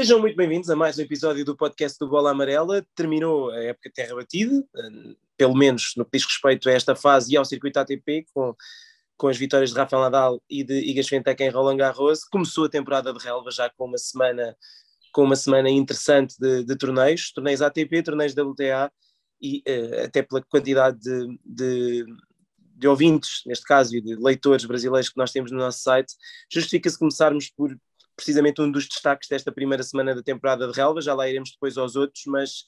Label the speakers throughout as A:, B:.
A: Sejam muito bem-vindos a mais um episódio do podcast do Bola Amarela. Terminou a época terra batida, pelo menos no que diz respeito a esta fase e ao circuito ATP, com, com as vitórias de Rafael Nadal e de Iga Swiatek em Roland Garros. Começou a temporada de relva já com uma semana, com uma semana interessante de, de torneios, torneios ATP, torneios WTA e uh, até pela quantidade de, de, de ouvintes, neste caso, e de leitores brasileiros que nós temos no nosso site, justifica-se começarmos por precisamente um dos destaques desta primeira semana da temporada de relva, já lá iremos depois aos outros, mas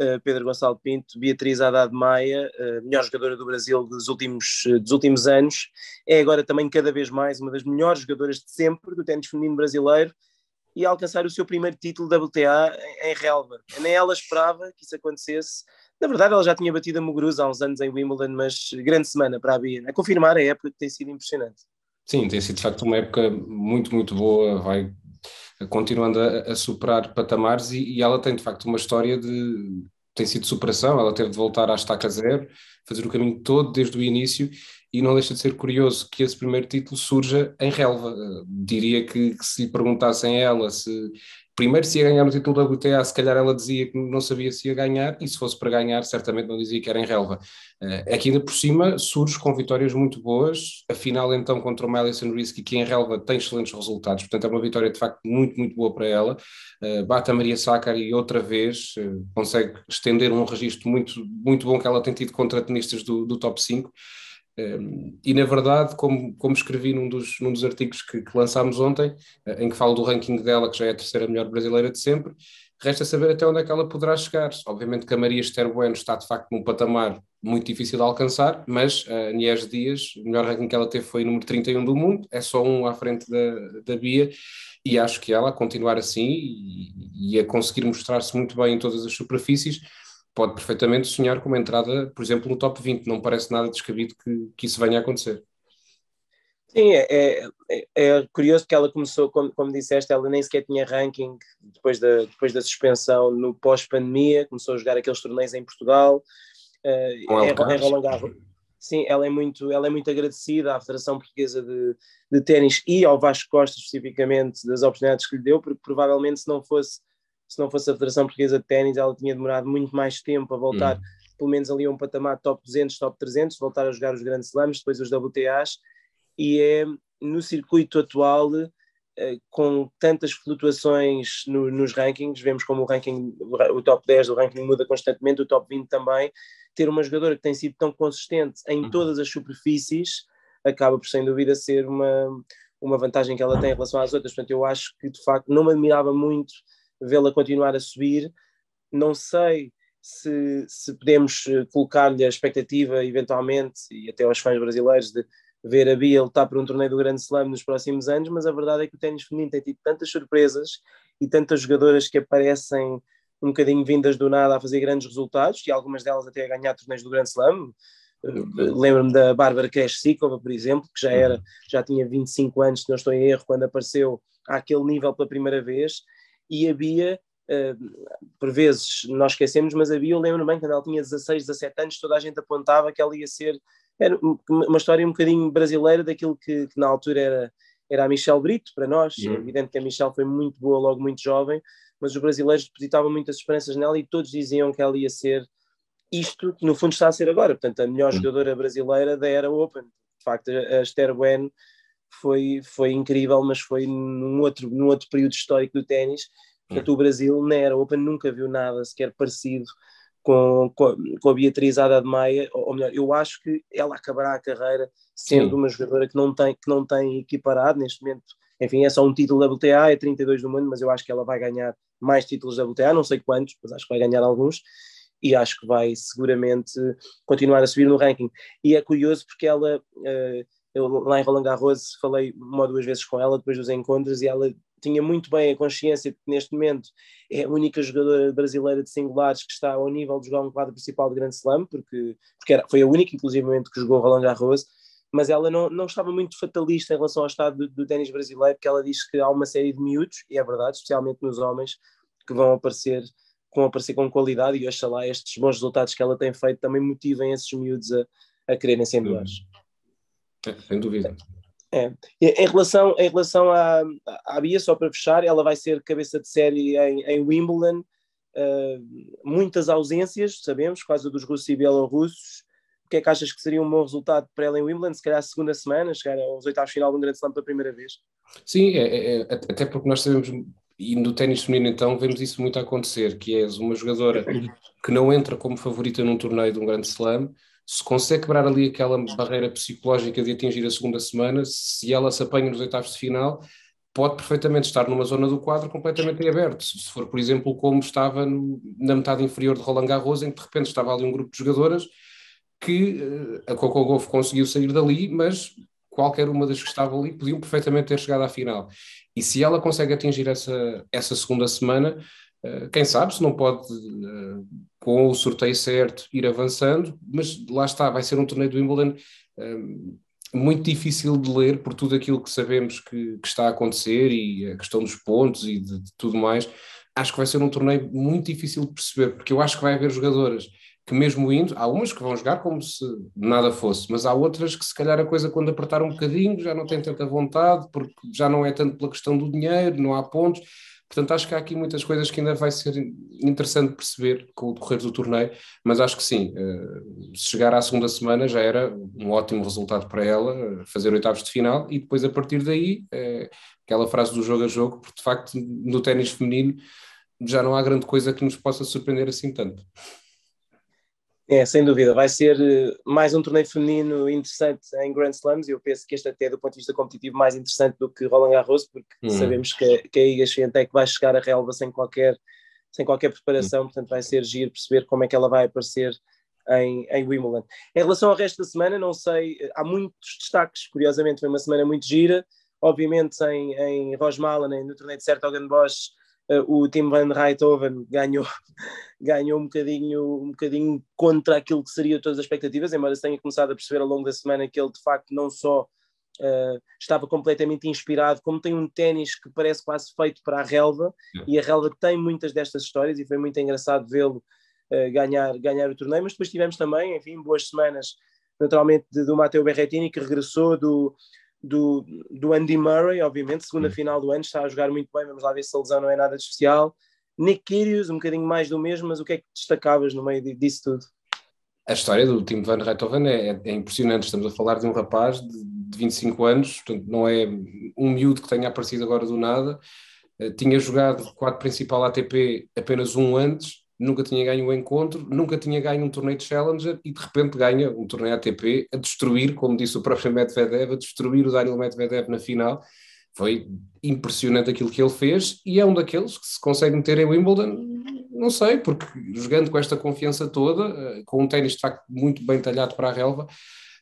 A: uh, Pedro Gonçalo Pinto, Beatriz Haddad Maia, uh, melhor jogadora do Brasil dos últimos, uh, dos últimos anos, é agora também cada vez mais uma das melhores jogadoras de sempre do ténis feminino brasileiro e a alcançar o seu primeiro título da WTA em, relva. Nem ela esperava que isso acontecesse. Na verdade, ela já tinha batido a Muguruza há uns anos em Wimbledon, mas grande semana para a Bia. A confirmar a época que tem sido impressionante.
B: Sim, tem sido de facto uma época muito, muito boa, vai continuando a, a superar patamares e, e, ela tem de facto uma história de. tem sido superação, ela teve de voltar à estaca zero, fazer o caminho todo desde o início e não deixa de ser curioso que esse primeiro título surja em relva. Diria que, que se lhe perguntassem a ela se primeiro se ia ganhar o título da WTA, se calhar ela dizia que não sabia se ia ganhar, e se fosse para ganhar, certamente não dizia que era em relva. Uh, aqui ainda por cima surge com vitórias muito boas, a final então contra o Malison Risky, que em relva tem excelentes resultados, portanto é uma vitória de facto muito, muito boa para ela. Uh, bate a Maria Sakkari outra vez, uh, consegue estender um registro muito, muito bom que ela tem tido contra tenistas do, do top 5 e na verdade, como, como escrevi num dos, num dos artigos que, que lançámos ontem, eh, em que falo do ranking dela, que já é a terceira melhor brasileira de sempre, resta saber até onde é que ela poderá chegar. Obviamente que a Maria Esther Bueno está de facto num patamar muito difícil de alcançar, mas a Nies Dias, o melhor ranking que ela teve foi número 31 do mundo, é só um à frente da, da Bia, e acho que ela, a continuar assim e, e a conseguir mostrar-se muito bem em todas as superfícies, pode perfeitamente sonhar com uma entrada, por exemplo, no top 20. Não parece nada descabido que, que isso venha a acontecer.
A: Sim, é, é, é curioso que ela começou, como, como disseste, ela nem sequer tinha ranking depois da, depois da suspensão no pós-pandemia, começou a jogar aqueles torneios em Portugal. Uh, é, é Roland Garros. Sim, ela é, muito, ela é muito agradecida à Federação Portuguesa de, de Ténis e ao Vasco Costa especificamente das oportunidades que lhe deu, porque provavelmente se não fosse se não fosse a Federação Portuguesa de Ténis, ela tinha demorado muito mais tempo a voltar, hum. pelo menos ali a um patamar top 200, top 300, voltar a jogar os grandes slams, depois os WTAs, e é no circuito atual, eh, com tantas flutuações no, nos rankings, vemos como o ranking, o top 10 do ranking muda constantemente, o top 20 também, ter uma jogadora que tem sido tão consistente em hum. todas as superfícies, acaba por sem dúvida ser uma, uma vantagem que ela tem em relação às outras, portanto eu acho que de facto não me admirava muito vê-la continuar a subir. Não sei se, se podemos eh, colocar-lhe a expectativa, eventualmente, e até aos fãs brasileiros, de ver a Bia lutar por um torneio do Grande Slam nos próximos anos, mas a verdade é que o ténis feminino tem tido tantas surpresas e tantas jogadoras que aparecem um bocadinho vindas do nada a fazer grandes resultados, e algumas delas até a ganhar torneios do Grande Slam. Eh, lembro-me da Bárbara Kreshikova, por exemplo, que já era, uhum. já tinha 25 anos, se não estou em erro, quando apareceu àquele nível pela primeira vez, e a Bia, uh, por vezes nós esquecemos, mas a Bia, eu lembro bem, quando ela tinha 16, 17 anos, toda a gente apontava que ela ia ser, era uma história um bocadinho brasileira daquilo que, que na altura era, era a Michelle Brito, para nós, uhum. é evidente que a Michelle foi muito boa logo muito jovem, mas os brasileiros depositavam muitas esperanças nela e todos diziam que ela ia ser isto que no fundo está a ser agora, portanto a melhor uhum. jogadora brasileira da era Open, de facto a Esther Bueno foi, foi incrível, mas foi num outro, num outro período histórico do ténis. Portanto, o Brasil na Era Open nunca viu nada sequer parecido com, com, com a Beatriz de Maia, ou, ou melhor, eu acho que ela acabará a carreira sendo Sim. uma jogadora que não, tem, que não tem equiparado neste momento. Enfim, é só um título da WTA, é 32 do mundo, mas eu acho que ela vai ganhar mais títulos da WTA, não sei quantos, mas acho que vai ganhar alguns e acho que vai seguramente continuar a subir no ranking. E é curioso porque ela, uh, eu lá em Roland Garros falei uma ou duas vezes com ela depois dos encontros e ela tinha muito bem a consciência de que neste momento é a única jogadora brasileira de singulares que está ao nível de jogar um quadro principal de Grande Slam, porque, porque era, foi a única, inclusivamente, que jogou Roland Garros, mas ela não, não estava muito fatalista em relação ao estado do, do ténis brasileiro, porque ela diz que há uma série de miúdos, e é verdade, especialmente nos homens, que vão aparecer, vão aparecer com qualidade, e oxalá estes bons resultados que ela tem feito também motivem esses miúdos a, a quererem ser melhores.
B: É, sem dúvida.
A: É. Em relação, em relação à, à Bia, só para fechar, ela vai ser cabeça de série em, em Wimbledon. Uh, muitas ausências, sabemos, causa dos russos e bielorrussos. O que é que achas que seria um bom resultado para ela em Wimbledon? Se calhar a segunda semana, chegar aos oitavos final de um grande slam pela primeira vez?
B: Sim, é, é, é, até porque nós sabemos, e no ténis feminino então vemos isso muito acontecer, que és uma jogadora que não entra como favorita num torneio de um grande slam, se consegue quebrar ali aquela barreira psicológica de atingir a segunda semana, se ela se apanha nos oitavos de final, pode perfeitamente estar numa zona do quadro completamente aberto. Se for, por exemplo, como estava no, na metade inferior de Roland Garros, em que de repente estava ali um grupo de jogadoras que uh, a Coco Golf conseguiu sair dali, mas qualquer uma das que estavam ali podiam perfeitamente ter chegado à final. E se ela consegue atingir essa, essa segunda semana, quem sabe se não pode uh, com o sorteio certo, ir avançando, mas lá está, vai ser um torneio do Wimbledon um, muito difícil de ler por tudo aquilo que sabemos que, que, está a acontecer e a questão dos pontos e de, de, tudo mais. Acho que vai ser um torneio muito difícil de perceber, porque eu acho que vai haver jogadoras que mesmo indo, há umas que vão jogar como se nada fosse, mas há outras que se calhar a coisa quando apertar um bocadinho já não tem tanta vontade, porque já não é tanto pela questão do dinheiro, não há pontos, Portanto, acho que há aqui muitas coisas que ainda vai ser interessante perceber com o decorrer do torneio, mas acho que sim, eh, se chegar à segunda semana já era um ótimo resultado para ela, eh, fazer oitavos de final, e depois a partir daí, é aquela frase do jogo a jogo, porque de facto no ténis feminino já não há grande coisa que nos possa surpreender assim tanto.
A: É, sem dúvida, vai ser eh, mais um torneio feminino interessante em Grand Slams e eu penso que este até do ponto de vista competitivo mais interessante do que Roland Garros, porque uhum. sabemos que, que a Iga Swiatek vai chegar à relva sem qualquer, sem qualquer preparação, uhum. portanto vai ser giro perceber como é que ela vai aparecer em, em Wimbledon. Em relação ao resto da semana, não sei, há muitos destaques, curiosamente foi uma semana muito gira, obviamente em, em Rosmalen, no torneio de Sertogenbosch, uh, o Tim Van Rijthoven ganhou, ganhou um, bocadinho, um bocadinho contra aquilo que seria todas as expectativas, embora se tenha começado a perceber ao longo da semana que ele de facto não só uh, estava completamente inspirado, como tem um ténis que parece quase feito para a relva, e a relva tem muitas destas histórias, e foi muito engraçado vê-lo uh, ganhar, ganhar o torneio, mas depois tivemos também, enfim, boas semanas naturalmente do Matteo Berrettini que regressou do, do, do Andy Murray, obviamente, segunda hum. final do ano, está a jogar muito bem, vamos lá ver se a lesão não é nada de especial. Nick Kyrgios, um bocadinho mais do mesmo, mas o que é que destacavas no meio disso tudo?
B: A história do Tim Van Rijthoven é, é, impressionante, estamos a falar de um rapaz de, de 25 anos, portanto não é um miúdo que tenha aparecido agora do nada, uh, tinha jogado quadro principal ATP apenas um antes, nunca tinha ganho um encontro, nunca tinha ganho um torneio de Challenger e de repente ganha um torneio ATP a destruir, como disse o próprio Medvedev, a destruir o Daniel Medvedev na final. Foi impressionante aquilo que ele fez e é um daqueles que se consegue meter em Wimbledon, não sei, porque jogando com esta confiança toda, eh, com um ténis de facto muito bem talhado para a relva,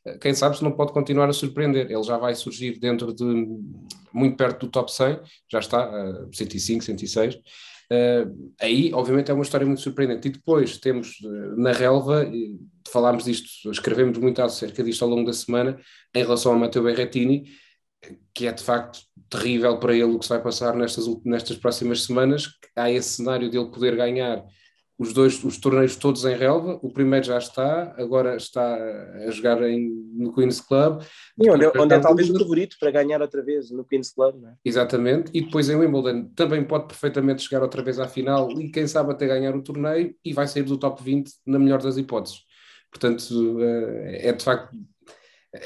B: eh, quem sabe se não pode continuar a surpreender. Ele já vai surgir dentro de muito perto do top 100, já está, 105, 106 Uh, aí, obviamente, é uma história muito surpreendente. E depois temos uh, na relva, falámos disto, escrevemos muito acerca disto ao longo da semana, em relação ao Matteo Berrettini, que é de facto terrível para ele o que se vai passar nestas, nestas próximas semanas. Há esse cenário dele poder ganhar os dois os torneios todos em relva. O primeiro já está, agora está a jogar em, no Queen's Club.
A: E onde, é, onde é talvez o favorito para ganhar outra vez no Queen's Club, não é?
B: Exatamente. E depois em Wimbledon também pode perfeitamente chegar outra vez à final e quem sabe até ganhar o torneio e vai sair do top 20 na melhor das hipóteses. Portanto, eh, é de facto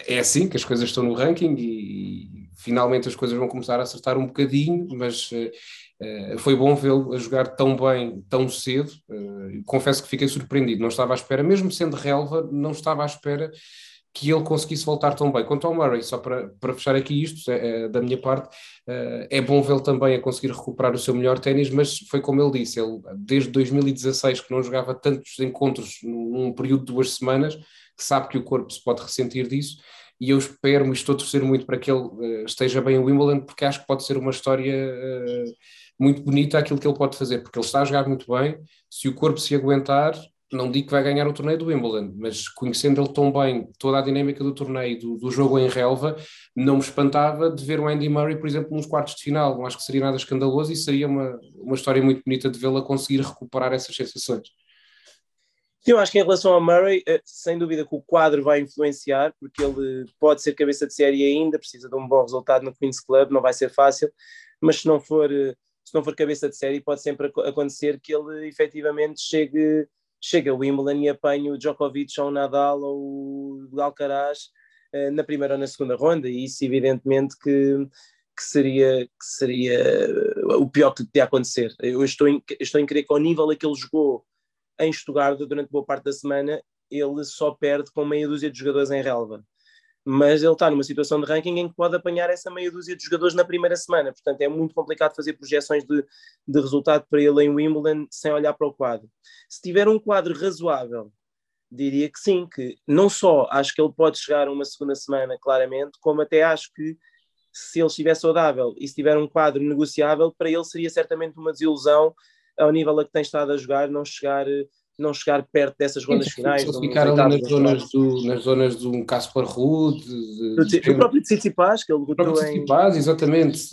B: é assim que as coisas estão no ranking e, finalmente as coisas vão começar a acertar um bocadinho, mas eh, foi bom vê-lo a jogar tão bem, tão cedo. Uh, confesso que fiquei surpreendido. Não estava à espera, mesmo sendo relva, não estava à espera que ele conseguisse voltar tão bem. Quanto ao Murray, só para, para fechar aqui isto, é, da minha parte, é bom vê-lo também a conseguir recuperar o seu melhor ténis, mas foi como ele disse, ele desde 2016 que não jogava tantos encontros num período de duas semanas, que sabe que o corpo se pode ressentir disso, e eu espero, estou a torcer muito para que ele esteja bem em Wimbledon, porque acho que pode ser uma história muito bonita aquilo que ele pode fazer, porque ele está a jogar muito bem. Se o corpo se aguentar, não digo que vai ganhar o torneio do Wimbledon, mas conhecendo ele tão bem, toda a dinâmica do torneio, do, do, jogo em relva, não me espantava de ver o Andy Murray, por exemplo, nos quartos de final. Não acho que seria nada escandaloso e seria uma, uma história muito bonita de vê-la conseguir recuperar essas sensações.
A: Eu acho que em relação ao Murray, eh, sem dúvida que o quadro vai influenciar, porque ele pode ser cabeça de série ainda, precisa de um bom resultado no Queen's Club, não vai ser fácil, mas se não for, eh, se não for cabeça de série, pode sempre acontecer que ele efetivamente chegue, chegue a Wimbledon e apanhe o Djokovic ou o Nadal ou o Alcaraz eh, na primeira ou na segunda ronda, e isso evidentemente que, que, seria, que seria o pior que podia acontecer. Eu estou em, estou em crer que ao nível a que ele jogou em Stuttgart durante boa parte da semana, ele só perde com meia dúzia de jogadores em relva. Mas ele está numa situação de ranking em que pode apanhar essa meia dúzia de jogadores na primeira semana. Portanto, é muito complicado fazer projeções de, de resultado para ele em Wimbledon sem olhar para o quadro. Se tiver um quadro razoável, diria que sim, que não só acho que ele pode chegar uma segunda semana, claramente, como até acho que se ele estiver saudável e se tiver um quadro negociável, para ele seria certamente uma desilusão ao nível a que tem estado a jogar, não chegar, não chegar perto dessas rondas finais.
B: Se ficar ali nas zonas, do, nas zonas de um Caspar Ruud,
A: o próprio Tsitsipas, que ele
B: botou em... Tsitsipas, exatamente.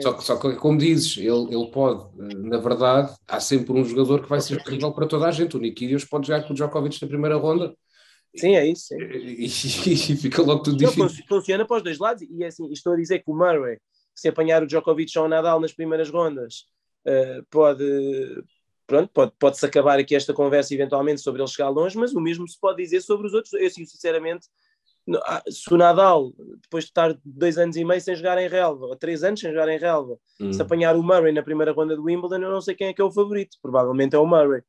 B: Só que, só que, como dizes, ele, ele pode, na verdade, há sempre um jogador que vai ser terrível para toda a gente. O Nikirios pode jogar com o Djokovic na primeira ronda.
A: Sim, é isso. Sim.
B: E, e, e, fica logo tudo difícil.
A: Funciona para os dois lados. E é assim, estou a dizer que o Murray, se apanhar o Djokovic ou o Nadal nas primeiras rondas, uh, pode, pronto, pode, pode-se acabar aqui esta conversa eventualmente sobre ele chegar longe, mas o mesmo se pode dizer sobre os outros. Eu, sinceramente, ah, se o Nadal, depois de estar dois anos e meio sem jogar em relva, ou três anos sem jogar em relva, hum. se apanhar o Murray na primeira ronda do Wimbledon, eu não sei quem é que é o favorito, provavelmente é o Murray.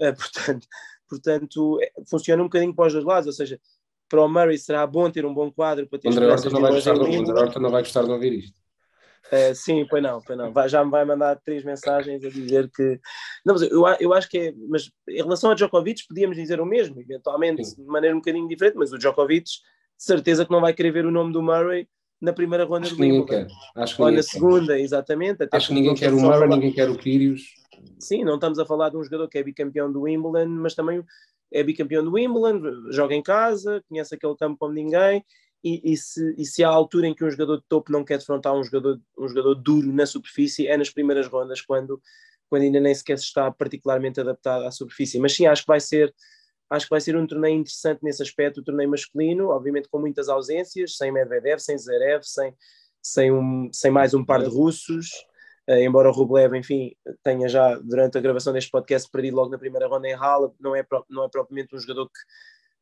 A: Uh, portanto, portanto, é, funciona um bocadinho para os dois lados, ou seja, para o Murray será bom ter um bom quadro para ter
B: André Horta não, não vai gostar de ouvir isto.
A: Uh, sim, pois não, pois não. Vai, já me vai mandar três mensagens a dizer que. Não, mas eu, eu acho que é. Mas em relação a Djokovic, podíamos dizer o mesmo, eventualmente sim. de maneira um bocadinho diferente, mas o Djokovic, de certeza que não vai querer ver o nome do Murray na primeira ronda
B: acho do Wimbledon. Ou
A: na segunda, quer. exatamente.
B: acho que ninguém quer o Murray, ninguém quer o Kyrgios.
A: Sim, não estamos a falar de um jogador que é bicampeão do Wimbledon, mas também é bicampeão do Wimbledon, joga em casa, conhece aquele campo como ninguém e, e, se, e se há altura em que um jogador de topo não quer defrontar um jogador, um jogador duro na superfície, é nas primeiras rondas, quando, quando ainda nem sequer se está particularmente adaptado à superfície. Mas sim, acho que vai ser. Acho que vai ser um torneio interessante nesse aspecto, o torneio masculino, obviamente com muitas ausências, sem Medvedev, sem Zverev, sem, sem, um, sem mais um par de russos, uh, embora o Rublev, enfim, tenha já, durante a gravação deste podcast, perdido logo na primeira ronda em Halle, não é, não é propriamente um jogador que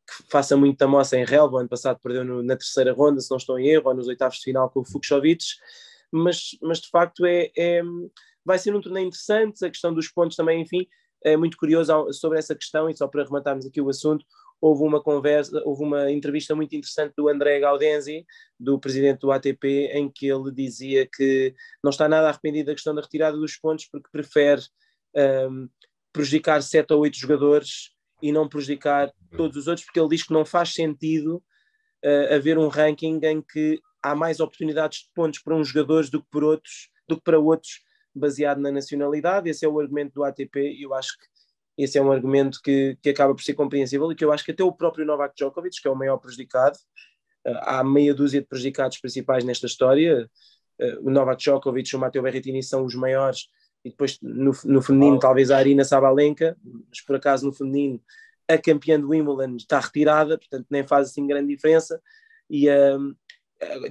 A: que faça muita moça em relva. O ano passado perdeu no, na terceira ronda, se não estou em erro, ou nos oitavos de final com o Fuxovic, mas, mas de facto é, é, vai ser um torneio interessante. A questão dos pontos também, enfim, é muito curioso sobre essa questão. E só para rematarmos aqui o assunto, houve uma conversa, houve uma entrevista muito interessante do André Gaudenzi, do presidente do ATP, em que ele dizia que não está nada arrependido da questão da retirada dos pontos porque prefere um, prejudicar sete ou oito jogadores e não prejudicar todos os outros, porque ele diz que não faz sentido uh, haver um ranking em que há mais oportunidades de pontos para uns jogadores do que, por outros, do que para outros, baseado na nacionalidade. Esse é o argumento do ATP e eu acho que esse é um argumento que, que acaba por ser compreensível e que eu acho que até o próprio Novak Djokovic, que é o maior prejudicado, uh, há meia dúzia de prejudicados principais nesta história. Uh, o Novak Djokovic e o Matteo Berrettini são os maiores e depois no, no feminino oh. talvez a Arina Sabalenka, mas por acaso no feminino a campeã do Wimbledon está retirada, portanto nem faz assim grande diferença, e um,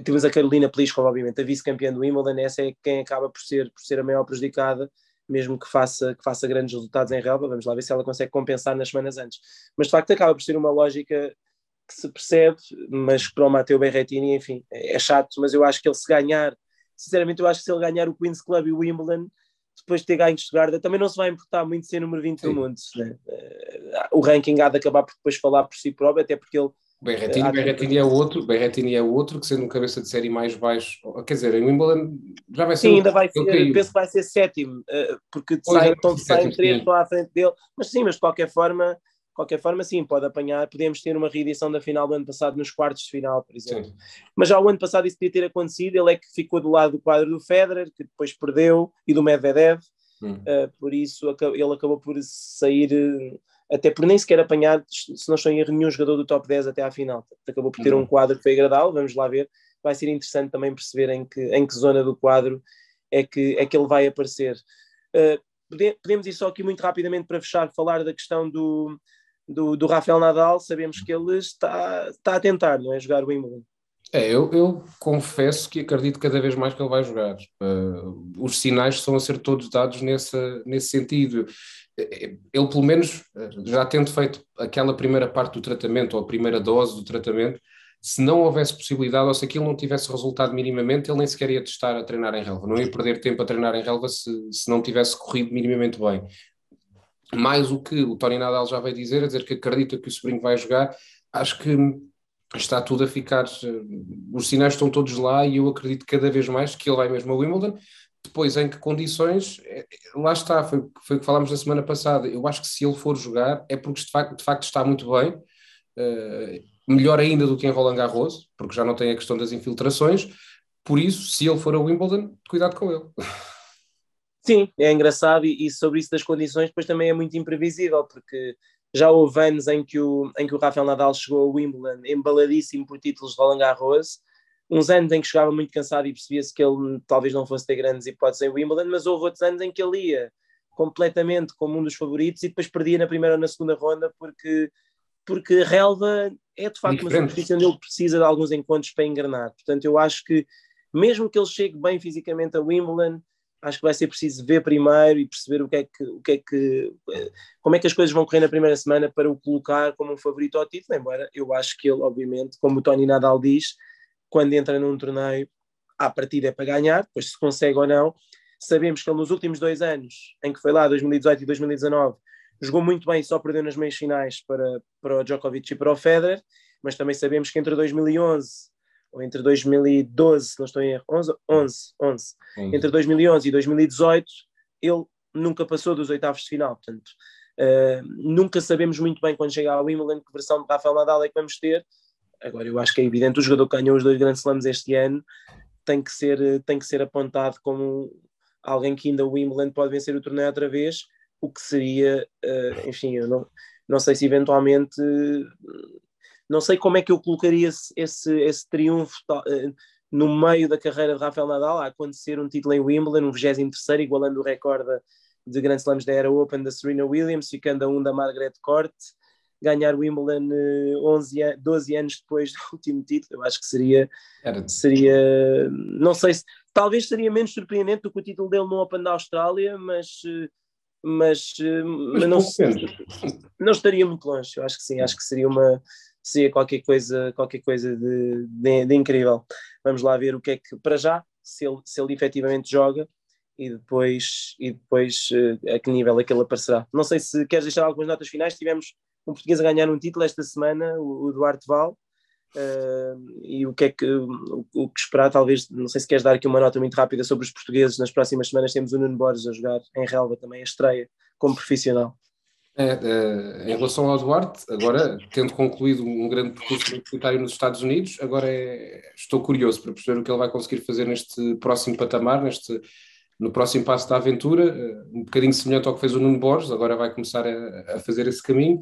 A: temos a Carolina Pliskova, obviamente, a vice-campeã do Wimbledon, essa é quem acaba por ser, por ser a maior prejudicada, mesmo que faça, que faça grandes resultados em relva, vamos lá ver se ela consegue compensar nas semanas antes. Mas de facto acaba por ser uma lógica que se percebe, mas para o Matteo Berrettini, enfim, é chato, mas eu acho que ele se ganhar, sinceramente eu acho que se ele ganhar o Queen's Club e o Wimbledon, depois de ter ganho Stuttgart, também não se vai importar muito ser número 20 Sim. do mundo. Né? O ranking há de acabar por depois falar por si próprio, até porque ele.
B: Berretini, uh, Berretini é outro, Berretini é outro que sendo um cabeça de série mais baixo, quer dizer, em Wimbledon já vai ser.
A: Sim, ainda vai ser, penso que vai ser sétimo, uh, porque saem, então, saem três estão à frente dele, mas sim, mas de qualquer forma qualquer forma, sim, pode apanhar. Podemos ter uma reedição da final do ano passado nos quartos de final, por exemplo. Sim. Mas já o ano passado isso podia ter acontecido. Ele é que ficou do lado do quadro do Federer, que depois perdeu, e do Medvedev. Hum. Uh, por isso ele acabou por sair, uh, até por nem sequer apanhar, se não estou em erro, nenhum jogador do top 10 até à final. Acabou por ter hum. um quadro que foi agradável. Vamos lá ver. Vai ser interessante também perceber em que, em que zona do quadro é que, é que ele vai aparecer. Uh, podemos ir só aqui muito rapidamente para fechar, falar da questão do, do, do Rafael Nadal, sabemos que ele está, está a tentar, não é? Jogar o Wimbledon.
B: É, eu, eu, confesso que acredito cada vez mais que ele vai jogar. Uh, os sinais estão a ser todos dados nessa, nesse sentido. Ele, pelo menos, já tendo feito aquela primeira parte do tratamento, ou a primeira dose do tratamento, se não houvesse possibilidade, ou se aquilo não tivesse resultado minimamente, ele nem sequer ia testar a treinar em relva. Não ia perder tempo a treinar em relva se, se não tivesse corrido minimamente bem. Mais o que o Tony Nadal já veio dizer, a dizer que acredita que o sobrinho vai jogar, acho que está tudo a ficar. Os sinais estão todos lá e eu acredito cada vez mais que ele vai mesmo a Wimbledon. Depois, em que condições, é, lá está, foi, foi o que falámos na semana passada. Eu acho que se ele for jogar é porque de facto, de facto está muito bem. Uh, melhor ainda do que em Roland Garros, porque já não tem a questão das infiltrações. Por isso, se ele for a Wimbledon, cuidado com ele.
A: Sim, é engraçado e, e sobre isso das condições depois também é muito imprevisível, porque já houve anos em que o, em que o Rafael Nadal chegou a Wimbledon embaladíssimo por títulos de Roland Garros, uns anos em que chegava muito cansado e percebia-se que ele talvez não fosse ter grandes hipóteses em Wimbledon, mas houve outros anos em que ele ia completamente como um dos favoritos e depois perdia na primeira ou na segunda ronda porque porque relva é de facto Diferente. uma superfície onde ele precisa de alguns encontros para engrenar. Portanto, eu acho que mesmo que ele chegue bem fisicamente a Wimbledon, acho que vai ser preciso ver primeiro e perceber o que é que, o que, é que como é que as coisas vão correr na primeira semana para o colocar como um favorito ao título, embora eu acho que ele, obviamente, como o Tony Nadal diz, quando entra num torneio, à partida é para ganhar, depois se consegue ou não. Sabemos que ele nos últimos dois anos, em que foi lá, 2018 e 2019, jogou muito bem, só perdeu nas meias finais para, para o Djokovic e para o Federer, mas também sabemos que entre 2011 ou entre 2012, se não estou em erro, 11, 11, 11 entre 2011 e 2018, ele nunca passou dos oitavos de final, portanto, uh, nunca sabemos muito bem quando chegar ao Wimbledon que versão de Rafael Nadal é que vamos ter, agora eu acho que é evidente, o jogador que ganhou os dois grandes slams este ano tem que ser, tem que ser apontado como alguém que ainda o Wimbledon pode vencer o torneio outra vez, o que seria, uh, enfim, eu não, não sei se eventualmente, não sei como é que eu colocaria esse, esse, esse triunfo uh, no meio da carreira de Rafael Nadal, a acontecer um título em Wimbledon, um 23 igualando o recorde de Grand Slams da Era Open da Serena Williams, ficando a um da Margaret Court, ganhar Wimbledon 11, 12 anos depois do último título, eu acho que seria, seria não sei se, talvez seria menos surpreendente do que o título dele no Open da Austrália, mas mas, eh, mas, não, não estaria muito longe. Eu acho que sim, acho que seria uma seria qualquer coisa, qualquer coisa de, de, de, incrível. Vamos lá ver o que é que, para já, se ele, se ele efetivamente joga e depois, e depois uh, a que nível é que ele aparecerá. Não sei se queres deixar algumas notas finais. Tivemos um português a ganhar um título esta semana, o, o Duarte Val. Uh, e o que é que o, o, que esperar, talvez, não sei se queres dar aqui uma nota muito rápida sobre os portugueses, nas próximas semanas temos o Nuno Borges a jogar em relva também, a estreia como profissional.
B: É, é, em relação ao Duarte, agora, tendo concluído um grande percurso universitário nos Estados Unidos, agora é, estou curioso para perceber o que ele vai conseguir fazer neste próximo patamar, neste, no próximo passo da aventura, eh, um bocadinho semelhante ao que fez o Nuno Borges, agora vai começar a, a fazer esse caminho.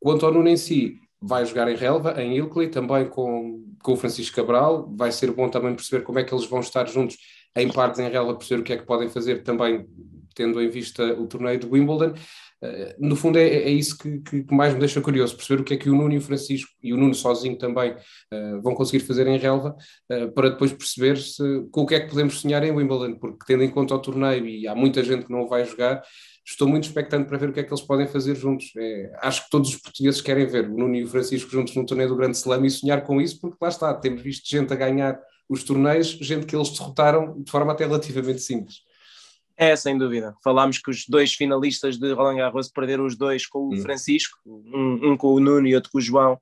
B: Quanto ao Nuno em si, vai jogar em relva, em Ilkley, também com, com o Francisco Cabral. Vai ser bom também perceber como é que eles vão estar juntos em partes em relva, perceber o que é que podem fazer também tendo em vista o torneio de Wimbledon. Uh, no fundo é, é isso que, que, mais me deixa curioso, perceber o que é que o Nuno e o Francisco, e o Nuno sozinho também, uh, vão conseguir fazer em relva, uh, para depois perceber se, com o que é que podemos sonhar em Wimbledon, porque tendo em conta o torneio, e há muita gente que não vai jogar, estou muito expectante para ver o que é que eles podem fazer juntos. É, acho que todos os portugueses querem ver o Nuno e o Francisco juntos no torneio do Grande Slam e sonhar com isso, porque lá está, temos visto gente a ganhar os torneios, gente que eles derrotaram de forma até relativamente simples.
A: É, sem dúvida. Falámos que os dois finalistas de Roland Garros perderam os dois com o hum. Francisco, um, um, com o Nuno e outro com o João,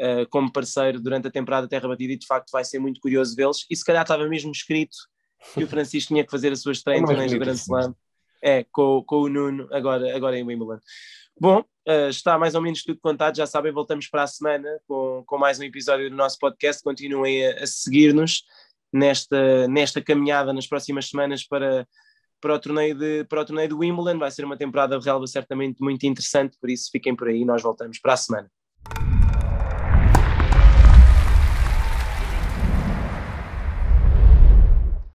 A: uh, como parceiro durante a temporada Terra Batida, e de facto vai ser muito curioso vê-los. E se calhar estava mesmo escrito que o Francisco tinha que fazer a sua estreia em torneios do Grande Slam é, com, com o Nuno, agora, agora em Wimbledon. Bom, uh, está mais ou menos tudo contado, já sabem, voltamos para a semana com, com mais um episódio do nosso podcast. Continuem a, a seguir-nos nesta, nesta caminhada nas próximas semanas para, para, o torneio de, para o torneio de Wimbledon. Vai ser uma temporada de relva certamente muito interessante, por isso fiquem por aí, nós voltamos para a semana.